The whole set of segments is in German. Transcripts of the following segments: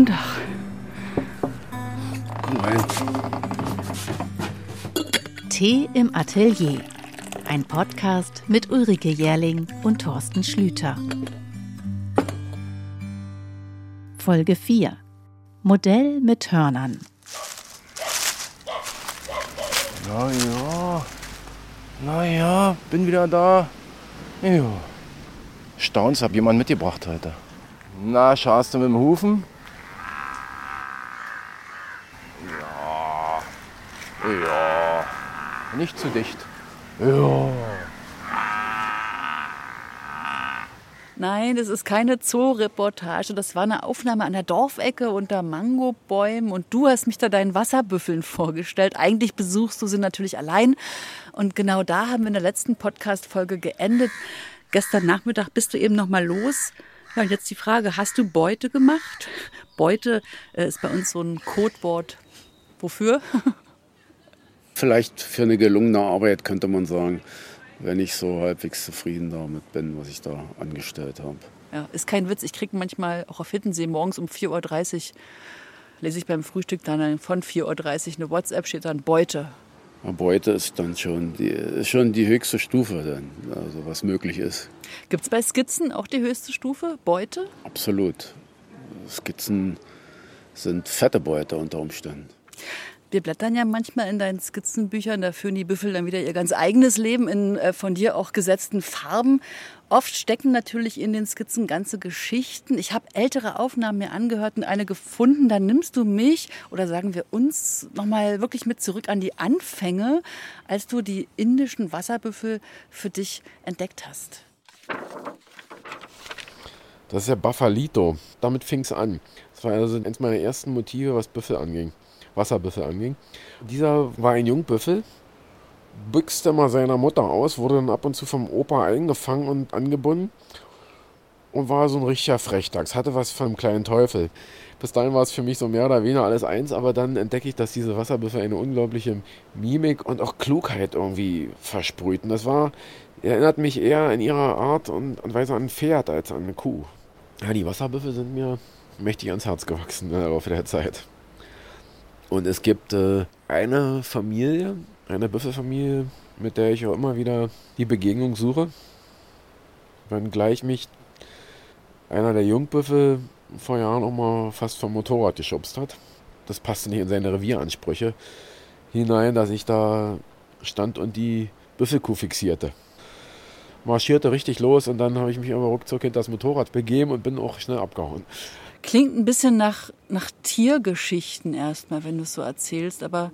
Guten Tag. Komm rein. Tee im Atelier. Ein Podcast mit Ulrike Jährling und Thorsten Schlüter. Folge 4. Modell mit Hörnern. Na ja. Na ja, bin wieder da. Ja. Staunst, hab jemand mitgebracht heute. Na, schaust du mit dem Hufen? Ja. Ja. Nicht zu dicht. Ja. Nein, das ist keine Zoo-Reportage. Das war eine Aufnahme an der Dorfecke unter Mangobäumen. Und du hast mich da deinen Wasserbüffeln vorgestellt. Eigentlich besuchst du sie natürlich allein. Und genau da haben wir in der letzten Podcast-Folge geendet. Gestern Nachmittag bist du eben noch mal los. Ja, und jetzt die Frage, hast du Beute gemacht? Beute äh, ist bei uns so ein Codewort. Wofür? Vielleicht für eine gelungene Arbeit könnte man sagen, wenn ich so halbwegs zufrieden damit bin, was ich da angestellt habe. Ja, ist kein Witz. Ich kriege manchmal auch auf Hittensee morgens um 4.30 Uhr, lese ich beim Frühstück dann von 4.30 Uhr eine WhatsApp, steht dann Beute. Beute ist dann schon die, ist schon die höchste Stufe, dann, also was möglich ist. Gibt es bei Skizzen auch die höchste Stufe, Beute? Absolut. Skizzen sind fette Beute unter Umständen. Wir blättern ja manchmal in deinen Skizzenbüchern, da führen die Büffel dann wieder ihr ganz eigenes Leben in äh, von dir auch gesetzten Farben. Oft stecken natürlich in den Skizzen ganze Geschichten. Ich habe ältere Aufnahmen mir angehört und eine gefunden. Da nimmst du mich oder sagen wir uns nochmal wirklich mit zurück an die Anfänge, als du die indischen Wasserbüffel für dich entdeckt hast. Das ist ja Buffalito. Damit fing es an. Das war also eines meiner ersten Motive, was Büffel anging. Wasserbüffel anging. Dieser war ein Jungbüffel, büchste mal seiner Mutter aus, wurde dann ab und zu vom Opa eingefangen und angebunden und war so ein richtiger Frechdachs, hatte was von einem kleinen Teufel. Bis dahin war es für mich so mehr oder weniger alles eins, aber dann entdecke ich, dass diese Wasserbüffel eine unglaubliche Mimik und auch Klugheit irgendwie versprühten. Das war, erinnert mich eher in ihrer Art und, und Weise an ein Pferd als an eine Kuh. Ja, die Wasserbüffel sind mir mächtig ans Herz gewachsen im Laufe der Zeit. Und es gibt äh, eine Familie, eine Büffelfamilie, mit der ich auch immer wieder die Begegnung suche. Wenngleich mich einer der Jungbüffel vor Jahren auch mal fast vom Motorrad geschubst hat. Das passte nicht in seine Revieransprüche hinein, dass ich da stand und die Büffelkuh fixierte. Marschierte richtig los und dann habe ich mich aber ruckzuck hinter das Motorrad begeben und bin auch schnell abgehauen. Klingt ein bisschen nach, nach Tiergeschichten erstmal, wenn du es so erzählst, aber.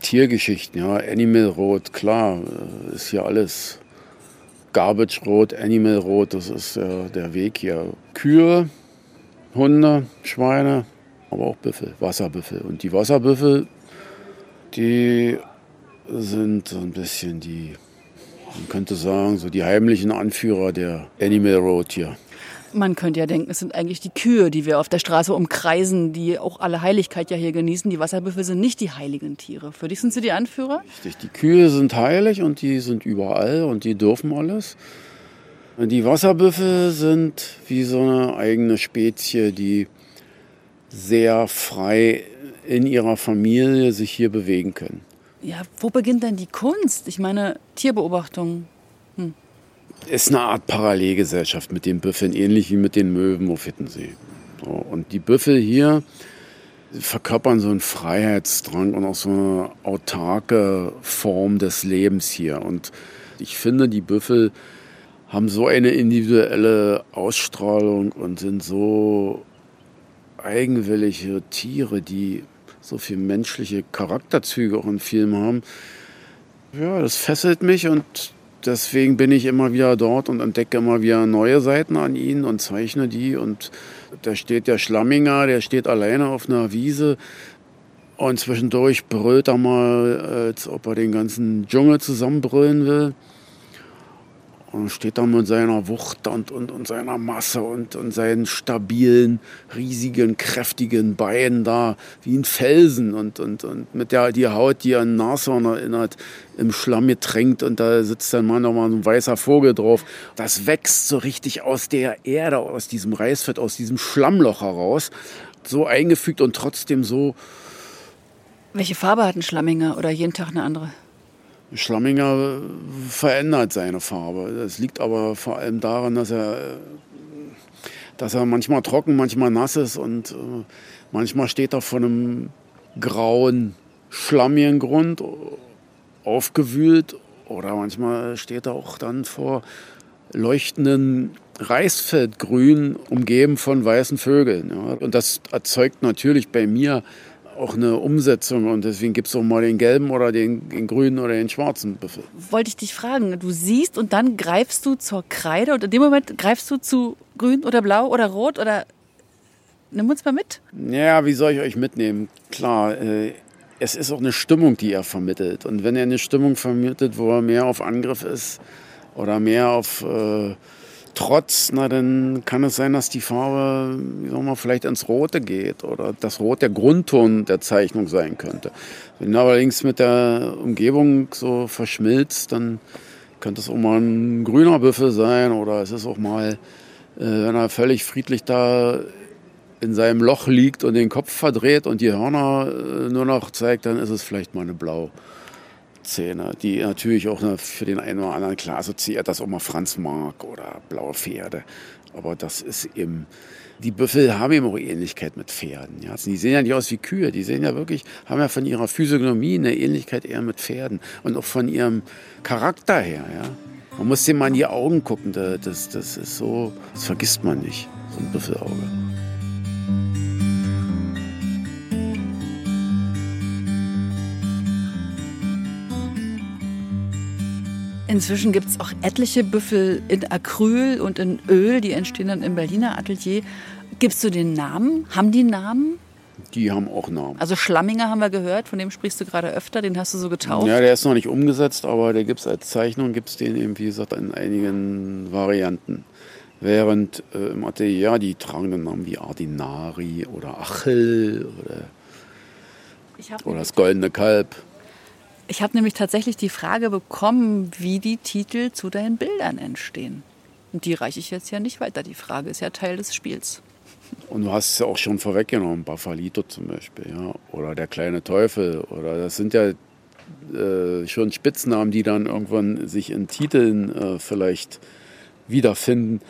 Tiergeschichten, ja. Animal Road, klar, äh, ist hier alles. Garbage Road, Animal Road, das ist äh, der Weg hier. Kühe, Hunde, Schweine, aber auch Büffel, Wasserbüffel. Und die Wasserbüffel, die sind so ein bisschen die, man könnte sagen, so die heimlichen Anführer der Animal Road hier. Man könnte ja denken, es sind eigentlich die Kühe, die wir auf der Straße umkreisen, die auch alle Heiligkeit ja hier genießen. Die Wasserbüffel sind nicht die heiligen Tiere. Für dich sind sie die Anführer? Richtig, die Kühe sind heilig und die sind überall und die dürfen alles. Und die Wasserbüffel sind wie so eine eigene Spezie, die sehr frei in ihrer Familie sich hier bewegen können. Ja, wo beginnt denn die Kunst? Ich meine, Tierbeobachtung. Ist eine Art Parallelgesellschaft mit den Büffeln, ähnlich wie mit den Möwen auf Hittensee. So, und die Büffel hier verkörpern so einen Freiheitsdrang und auch so eine autarke Form des Lebens hier. Und ich finde, die Büffel haben so eine individuelle Ausstrahlung und sind so eigenwillige Tiere, die so viele menschliche Charakterzüge auch in Filmen haben. Ja, das fesselt mich und deswegen bin ich immer wieder dort und entdecke immer wieder neue Seiten an ihnen und zeichne die. Und da steht der Schlamminger, der steht alleine auf einer Wiese. Und zwischendurch brüllt er mal, als ob er den ganzen Dschungel zusammenbrüllen will. Und steht da mit seiner Wucht und, und, und seiner Masse und, und seinen stabilen, riesigen, kräftigen Beinen da wie ein Felsen und, und, und mit der die Haut, die an Nashorn erinnert, im Schlamm getränkt und da sitzt dann mal nochmal ein weißer Vogel drauf. Das wächst so richtig aus der Erde, aus diesem Reisfett, aus diesem Schlammloch heraus, so eingefügt und trotzdem so. Welche Farbe hat ein Schlamminger oder jeden Tag eine andere? Schlamminger verändert seine Farbe. Das liegt aber vor allem daran, dass er, dass er manchmal trocken, manchmal nass ist und äh, manchmal steht er vor einem grauen, schlammigen Grund aufgewühlt oder manchmal steht er auch dann vor leuchtenden Reisfeldgrün, umgeben von weißen Vögeln. Und das erzeugt natürlich bei mir auch eine Umsetzung und deswegen gibt es auch mal den gelben oder den, den, grünen oder den schwarzen Büffel. Wollte ich dich fragen, du siehst und dann greifst du zur Kreide und in dem Moment greifst du zu grün oder blau oder rot oder nimm uns mal mit. Ja, wie soll ich euch mitnehmen? Klar, äh, es ist auch eine Stimmung, die er vermittelt und wenn er eine Stimmung vermittelt, wo er mehr auf Angriff ist oder mehr auf... Äh, Trotz, na dann kann es sein, dass die Farbe, wie soll man, vielleicht ins Rote geht oder das Rot der Grundton der Zeichnung sein könnte. Wenn allerdings mit der Umgebung so verschmilzt, dann könnte es auch mal ein grüner Büffel sein oder es ist auch mal, äh, wenn er völlig friedlich da in seinem Loch liegt und den Kopf verdreht und die Hörner äh, nur noch zeigt, dann ist es vielleicht mal eine Blau. Szene, die natürlich auch für den einen oder anderen klar assoziiert, dass auch mal Franz Mark oder blaue Pferde. Aber das ist eben, die Büffel haben eben auch Ähnlichkeit mit Pferden. Ja. Die sehen ja nicht aus wie Kühe, die sehen ja wirklich, haben ja von ihrer Physiognomie eine Ähnlichkeit eher mit Pferden und auch von ihrem Charakter her. Ja. Man muss dem mal in die Augen gucken, das, das ist so, das vergisst man nicht, so ein Büffelauge. Inzwischen gibt es auch etliche Büffel in Acryl und in Öl, die entstehen dann im Berliner Atelier. Gibst du den Namen? Haben die Namen? Die haben auch Namen. Also Schlamminger haben wir gehört, von dem sprichst du gerade öfter, den hast du so getauft. Ja, der ist noch nicht umgesetzt, aber der gibt es als Zeichnung, gibt es den eben, wie gesagt, in einigen Varianten. Während äh, im Atelier die tragenden Namen wie Ardinari oder Achel oder, oder das Goldene Kalb. Ich habe nämlich tatsächlich die Frage bekommen, wie die Titel zu deinen Bildern entstehen. Und die reiche ich jetzt ja nicht weiter. Die Frage ist ja Teil des Spiels. Und du hast es ja auch schon vorweggenommen, Bafalito zum Beispiel, ja, oder der kleine Teufel, oder das sind ja äh, schon Spitznamen, die dann irgendwann sich in Titeln äh, vielleicht wiederfinden.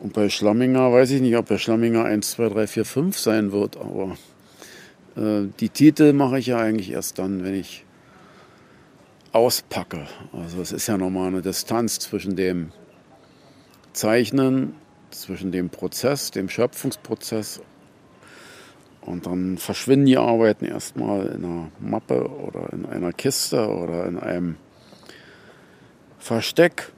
Und bei Schlamminger weiß ich nicht, ob der Schlamminger 1, 2, 3, 4, 5 sein wird, aber äh, die Titel mache ich ja eigentlich erst dann, wenn ich auspacke. Also es ist ja nochmal eine Distanz zwischen dem Zeichnen, zwischen dem Prozess, dem Schöpfungsprozess und dann verschwinden die Arbeiten erstmal in einer Mappe oder in einer Kiste oder in einem Versteck.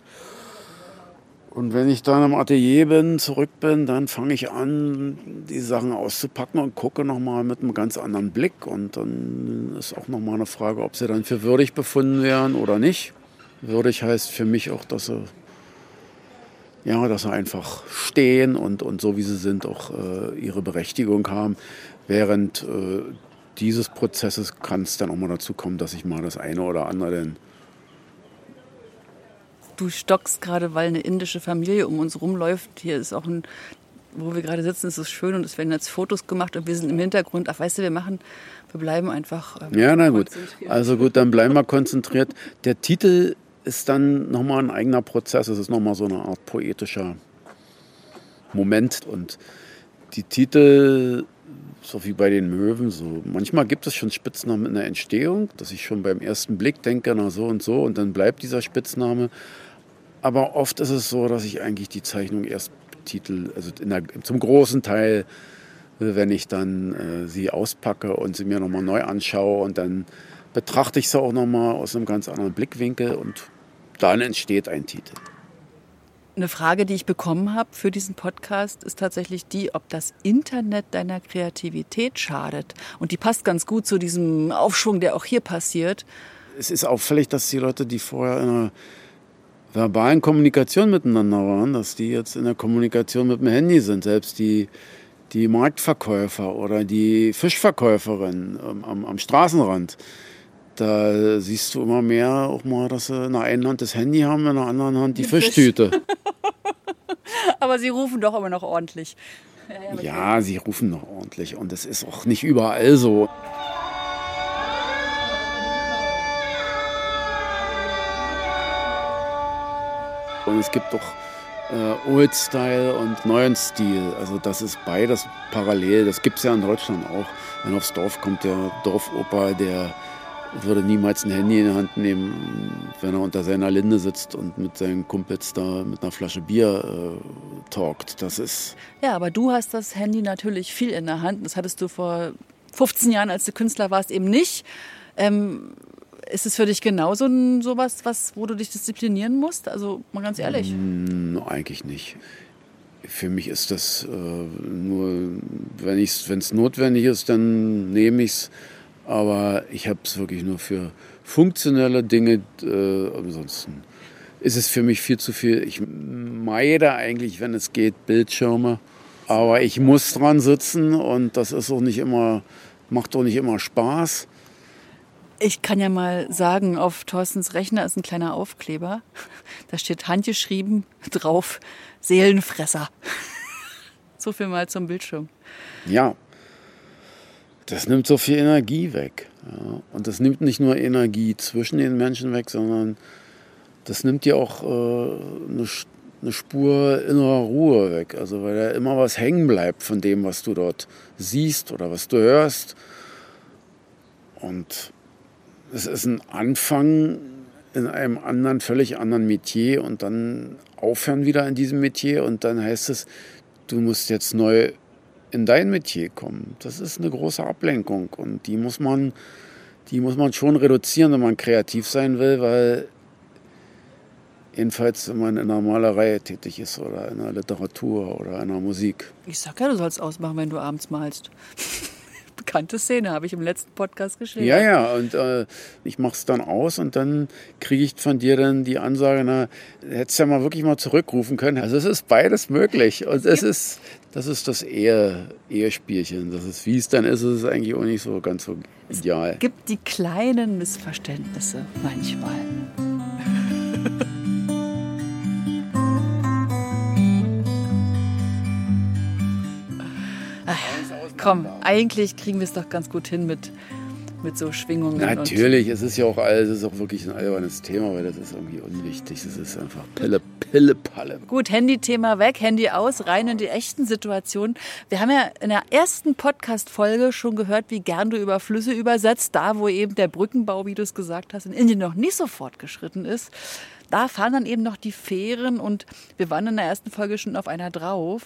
Und wenn ich dann im Atelier bin, zurück bin, dann fange ich an, die Sachen auszupacken und gucke nochmal mit einem ganz anderen Blick. Und dann ist auch nochmal eine Frage, ob sie dann für würdig befunden werden oder nicht. Würdig heißt für mich auch, dass sie, ja, dass sie einfach stehen und, und so wie sie sind auch äh, ihre Berechtigung haben. Während äh, dieses Prozesses kann es dann auch mal dazu kommen, dass ich mal das eine oder andere dann du stockst gerade, weil eine indische Familie um uns rumläuft. Hier ist auch ein, wo wir gerade sitzen, ist es schön und es werden jetzt Fotos gemacht und wir sind im Hintergrund. Ach, weißt du, wir machen, wir bleiben einfach. Ähm, ja, na gut. Also gut, dann bleiben wir konzentriert. Der Titel ist dann nochmal ein eigener Prozess. Es ist nochmal so eine Art poetischer Moment und die Titel so wie bei den Möwen so. Manchmal gibt es schon Spitznamen in der Entstehung, dass ich schon beim ersten Blick denke, na so und so, und dann bleibt dieser Spitzname. Aber oft ist es so, dass ich eigentlich die Zeichnung erst betitel, also der, zum großen Teil, wenn ich dann äh, sie auspacke und sie mir nochmal neu anschaue und dann betrachte ich sie auch nochmal aus einem ganz anderen Blickwinkel und dann entsteht ein Titel. Eine Frage, die ich bekommen habe für diesen Podcast, ist tatsächlich die, ob das Internet deiner Kreativität schadet. Und die passt ganz gut zu diesem Aufschwung, der auch hier passiert. Es ist auffällig, dass die Leute, die vorher in einer verbalen Kommunikation miteinander waren, dass die jetzt in der Kommunikation mit dem Handy sind. Selbst die, die Marktverkäufer oder die Fischverkäuferin am, am Straßenrand. Da siehst du immer mehr auch mal, dass sie in der einen Hand das Handy haben, in der anderen Hand die, die Fischtüte. Aber sie rufen doch immer noch ordentlich. Ja, ja, sie rufen noch ordentlich und es ist auch nicht überall so. Und es gibt doch äh, Old Style und neuen Stil. Also das ist beides parallel. Das gibt es ja in Deutschland auch. Wenn aufs Dorf kommt der Dorfoper, der würde niemals ein Handy in die Hand nehmen, wenn er unter seiner Linde sitzt und mit seinen Kumpels da mit einer Flasche Bier äh, talkt. Das ist. Ja, aber du hast das Handy natürlich viel in der Hand. Das hattest du vor 15 Jahren, als du Künstler warst, eben nicht. Ähm, ist es für dich genauso ein, sowas, was, wo du dich disziplinieren musst? Also mal ganz ehrlich. Mm, eigentlich nicht. Für mich ist das äh, nur, wenn es notwendig ist, dann nehme ich es. Aber ich habe es wirklich nur für funktionelle Dinge. Äh, ansonsten ist es für mich viel zu viel. Ich meide eigentlich, wenn es geht, Bildschirme. Aber ich muss dran sitzen und das ist auch nicht immer, macht auch nicht immer Spaß. Ich kann ja mal sagen, auf Thorstens Rechner ist ein kleiner Aufkleber. Da steht handgeschrieben drauf Seelenfresser. So viel mal zum Bildschirm. Ja, das nimmt so viel Energie weg. Ja. Und das nimmt nicht nur Energie zwischen den Menschen weg, sondern das nimmt dir auch äh, eine, eine, Spur innerer Ruhe weg. Also weil da immer was hängen bleibt von dem, was du dort siehst oder was du hörst. Und es ist ein Anfang in einem anderen, völlig anderen Metier und dann aufhören wieder in diesem Metier und dann heißt es, du musst jetzt neu in dein Metier kommen. Das ist eine große Ablenkung und die muss man, die muss man schon reduzieren, wenn man kreativ sein will, weil jedenfalls, wenn man in der Malerei tätig ist oder in der Literatur oder in der Musik. Ich sag ja, du sollst ausmachen, wenn du abends malst bekannte Szene, habe ich im letzten Podcast geschrieben. Ja, ja, und äh, ich mache es dann aus und dann kriege ich von dir dann die Ansage, na, hättest ja mal wirklich mal zurückrufen können. Also es ist beides möglich und es ist, das ist das Ehe, Ehespielchen. Das ist, wie es dann ist, ist es eigentlich auch nicht so ganz so ideal. Es gibt die kleinen Missverständnisse manchmal. komm, eigentlich kriegen wir es doch ganz gut hin mit, mit so Schwingungen. Natürlich, es ist ja auch alles, es ist auch wirklich ein albernes Thema, weil das ist irgendwie unwichtig. Es ist einfach Pille, Pille, Palle. Gut, Handy-Thema weg, Handy aus, rein in die echten Situationen. Wir haben ja in der ersten Podcast-Folge schon gehört, wie gern du über Flüsse übersetzt, da wo eben der Brückenbau, wie du es gesagt hast, in Indien noch nicht so fortgeschritten ist. Da fahren dann eben noch die Fähren und wir waren in der ersten Folge schon auf einer drauf.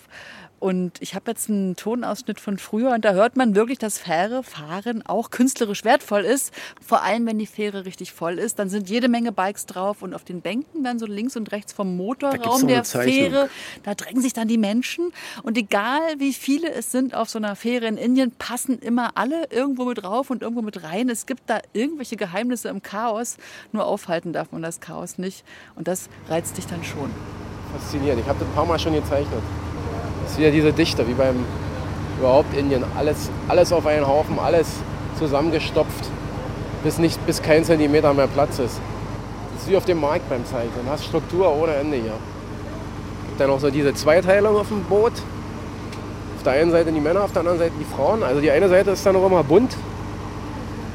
Und ich habe jetzt einen Tonausschnitt von früher und da hört man wirklich, dass Fährefahren auch künstlerisch wertvoll ist. Vor allem, wenn die Fähre richtig voll ist, dann sind jede Menge Bikes drauf und auf den Bänken dann so links und rechts vom Motorraum der Fähre, da drängen sich dann die Menschen. Und egal wie viele es sind auf so einer Fähre in Indien, passen immer alle irgendwo mit drauf und irgendwo mit rein. Es gibt da irgendwelche Geheimnisse im Chaos. Nur aufhalten darf man das Chaos nicht. Und das reizt dich dann schon. Faszinierend. Ich habe das ein paar Mal schon gezeichnet. Das ist wieder diese Dichte, wie beim überhaupt Indien. Alles, alles auf einen Haufen, alles zusammengestopft, bis, nicht, bis kein Zentimeter mehr Platz ist. Das ist wie auf dem Markt beim Zeichnen. Du hast Struktur ohne Ende hier. Gibt dann auch so diese Zweiteilung auf dem Boot. Auf der einen Seite die Männer, auf der anderen Seite die Frauen. Also die eine Seite ist dann auch immer bunt.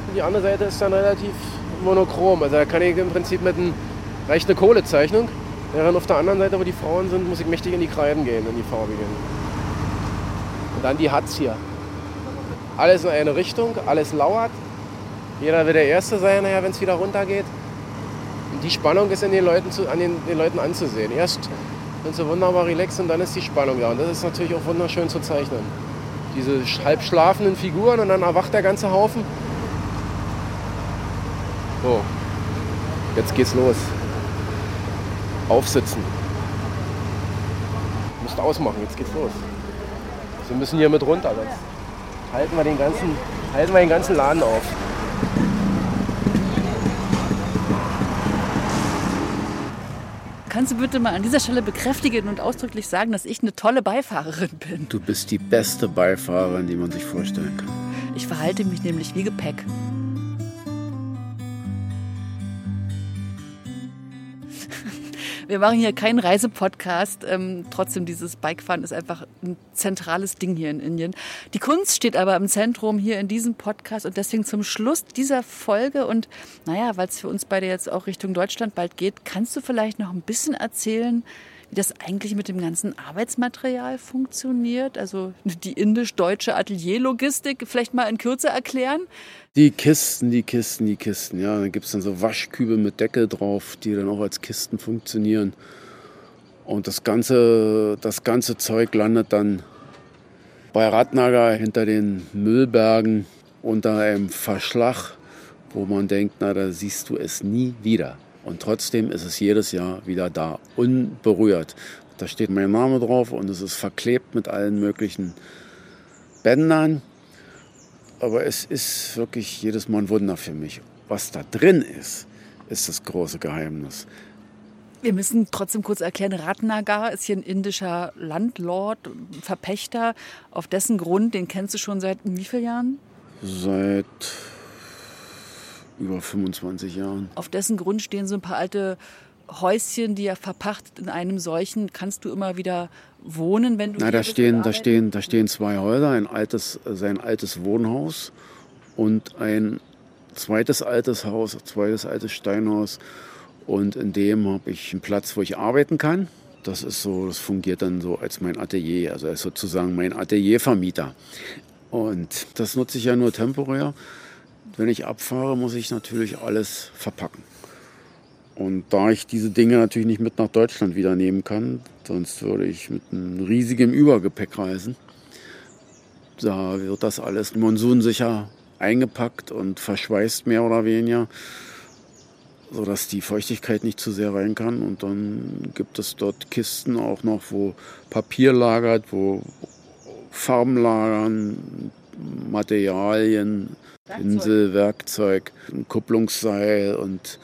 Und die andere Seite ist dann relativ monochrom. Also da kann ich im Prinzip mit einem reicht eine Kohlezeichnung. Während auf der anderen Seite, wo die Frauen sind, muss ich mächtig in die Kreiden gehen, in die farbigen. Und dann die Hatz hier. Alles in eine Richtung, alles lauert. Jeder will der Erste sein, wenn es wieder runtergeht. Und die Spannung ist in den Leuten, zu, an den, den Leuten anzusehen. Erst sind sie wunderbar relaxed und dann ist die Spannung da. Und das ist natürlich auch wunderschön zu zeichnen. Diese halb schlafenden Figuren und dann erwacht der ganze Haufen. So, jetzt geht's los aufsitzen. Musst ausmachen, jetzt geht's los. Wir müssen hier mit runter, sonst halten wir den ganzen, halten wir den ganzen Laden auf. kannst du bitte mal an dieser Stelle bekräftigen und ausdrücklich sagen, dass ich eine tolle Beifahrerin bin? Du bist die beste Beifahrerin, die man sich vorstellen kann. Ich verhalte mich nämlich wie Gepäck. Wir machen hier keinen Reisepodcast. Ähm, trotzdem, dieses Bikefahren ist einfach ein zentrales Ding hier in Indien. Die Kunst steht aber im Zentrum hier in diesem Podcast und deswegen zum Schluss dieser Folge und naja, weil es für uns beide jetzt auch Richtung Deutschland bald geht, kannst du vielleicht noch ein bisschen erzählen, das eigentlich mit dem ganzen Arbeitsmaterial funktioniert. Also die indisch-deutsche Atelierlogistik vielleicht mal in Kürze erklären. Die Kisten, die Kisten, die Kisten. Ja, dann gibt es dann so Waschkübel mit Deckel drauf, die dann auch als Kisten funktionieren. Und das ganze, das ganze Zeug landet dann bei Radnager hinter den Müllbergen unter einem Verschlag, wo man denkt, na, da siehst du es nie wieder. Und trotzdem ist es jedes Jahr wieder da, unberührt. Da steht mein Name drauf und es ist verklebt mit allen möglichen Bändern. Aber es ist wirklich jedes Mal ein Wunder für mich. Was da drin ist, ist das große Geheimnis. Wir müssen trotzdem kurz erklären, Ratnagar ist hier ein indischer Landlord, Verpächter. Auf dessen Grund, den kennst du schon seit wie vielen Jahren? Seit über 25 Jahren. Auf dessen Grund stehen so ein paar alte Häuschen, die er verpachtet in einem solchen. Kannst du immer wieder wohnen, wenn du. Na, da stehen, da stehen, da stehen zwei Häuser, ein altes, sein altes Wohnhaus und ein zweites altes Haus, ein zweites altes Steinhaus. Und in dem habe ich einen Platz, wo ich arbeiten kann. Das ist so, das fungiert dann so als mein Atelier, also er ist sozusagen mein Ateliervermieter. Und das nutze ich ja nur temporär. Wenn ich abfahre, muss ich natürlich alles verpacken. Und da ich diese Dinge natürlich nicht mit nach Deutschland wieder nehmen kann, sonst würde ich mit einem riesigen Übergepäck reisen, da wird das alles monsunsicher eingepackt und verschweißt mehr oder weniger, sodass die Feuchtigkeit nicht zu sehr rein kann. Und dann gibt es dort Kisten auch noch, wo Papier lagert, wo Farben lagern, Materialien, Pinsel, Werkzeug, ein Kupplungsseil und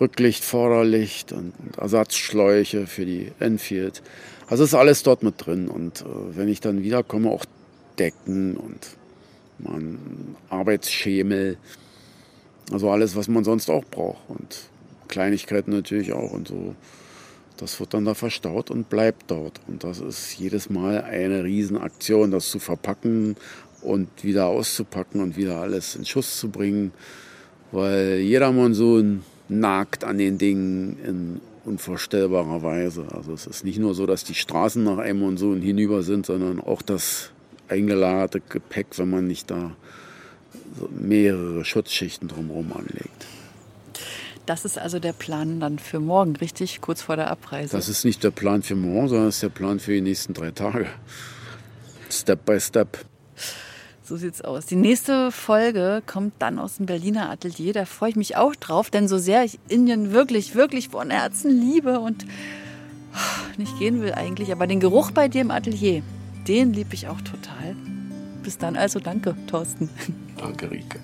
Rücklicht, Vorderlicht und, Ersatzschläuche für die Enfield. Also ist alles dort mit drin. Und äh, wenn ich dann wiederkomme, auch Decken und man Arbeitsschemel. Also alles, was man sonst auch braucht. Und Kleinigkeiten natürlich auch und so. Das wird dann da verstaut und bleibt dort. Und das ist jedes Mal eine Riesenaktion, das zu verpacken und wieder auszupacken und wieder alles in Schuss zu bringen. Weil jeder Monsun nagt an den Dingen in unvorstellbarer Weise. Also es ist nicht nur so, dass die Straßen nach einem Monsun hinüber sind, sondern auch das eingelagerte Gepäck, wenn man nicht da mehrere Schutzschichten drumherum anlegt. Das ist also der Plan dann für morgen, richtig? Kurz vor der Abreise. Das ist nicht der Plan für morgen, sondern das ist der Plan für die nächsten drei Tage. Step by step. So sieht's aus. Die nächste Folge kommt dann aus dem Berliner Atelier. Da freue ich mich auch drauf, denn so sehr ich Indien wirklich, wirklich von Herzen liebe und nicht gehen will eigentlich, aber den Geruch bei dir im Atelier, den liebe ich auch total. Bis dann also, danke, Thorsten. Danke, Rike.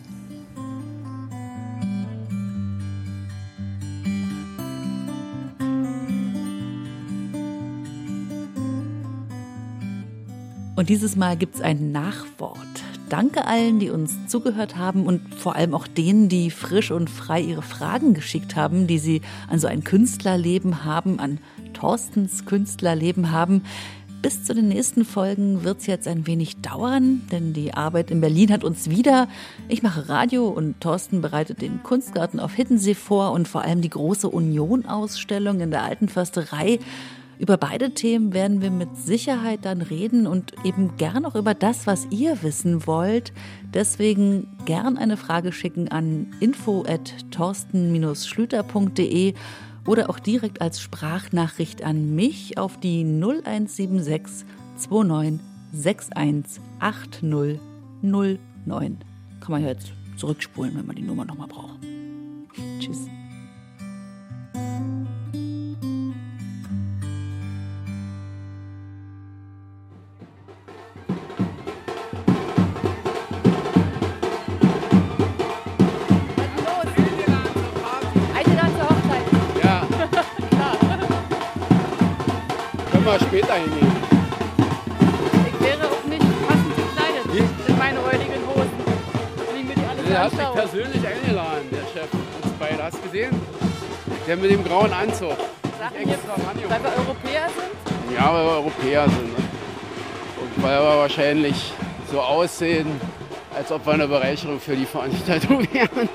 Und dieses Mal gibt es ein Nachwort. Danke allen, die uns zugehört haben und vor allem auch denen, die frisch und frei ihre Fragen geschickt haben, die sie an so ein Künstlerleben haben, an Thorstens Künstlerleben haben. Bis zu den nächsten Folgen wird es jetzt ein wenig dauern, denn die Arbeit in Berlin hat uns wieder. Ich mache Radio und Thorsten bereitet den Kunstgarten auf Hiddensee vor und vor allem die große Union-Ausstellung in der Alten Försterei. Über beide Themen werden wir mit Sicherheit dann reden und eben gern auch über das, was ihr wissen wollt. Deswegen gern eine Frage schicken an info@torsten-schlüter.de oder auch direkt als Sprachnachricht an mich auf die 0176 29 61 8009. Kann man ja jetzt zurückspulen, wenn man die Nummer nochmal braucht. Tschüss. Hingehen. Ich wäre auch nicht passend gekleidet in meine heutigen Hosen. Wenn ich mir die alle Der hat mich anschaue. persönlich eingeladen, der Chef. Uns beide. Hast du gesehen? Der mit dem grauen Anzug. Sachen hier, rangeholt. weil wir Europäer sind. Ja, weil wir Europäer sind. Ne? Und weil wir wahrscheinlich so aussehen, als ob wir eine Bereicherung für die Veranstaltung wären.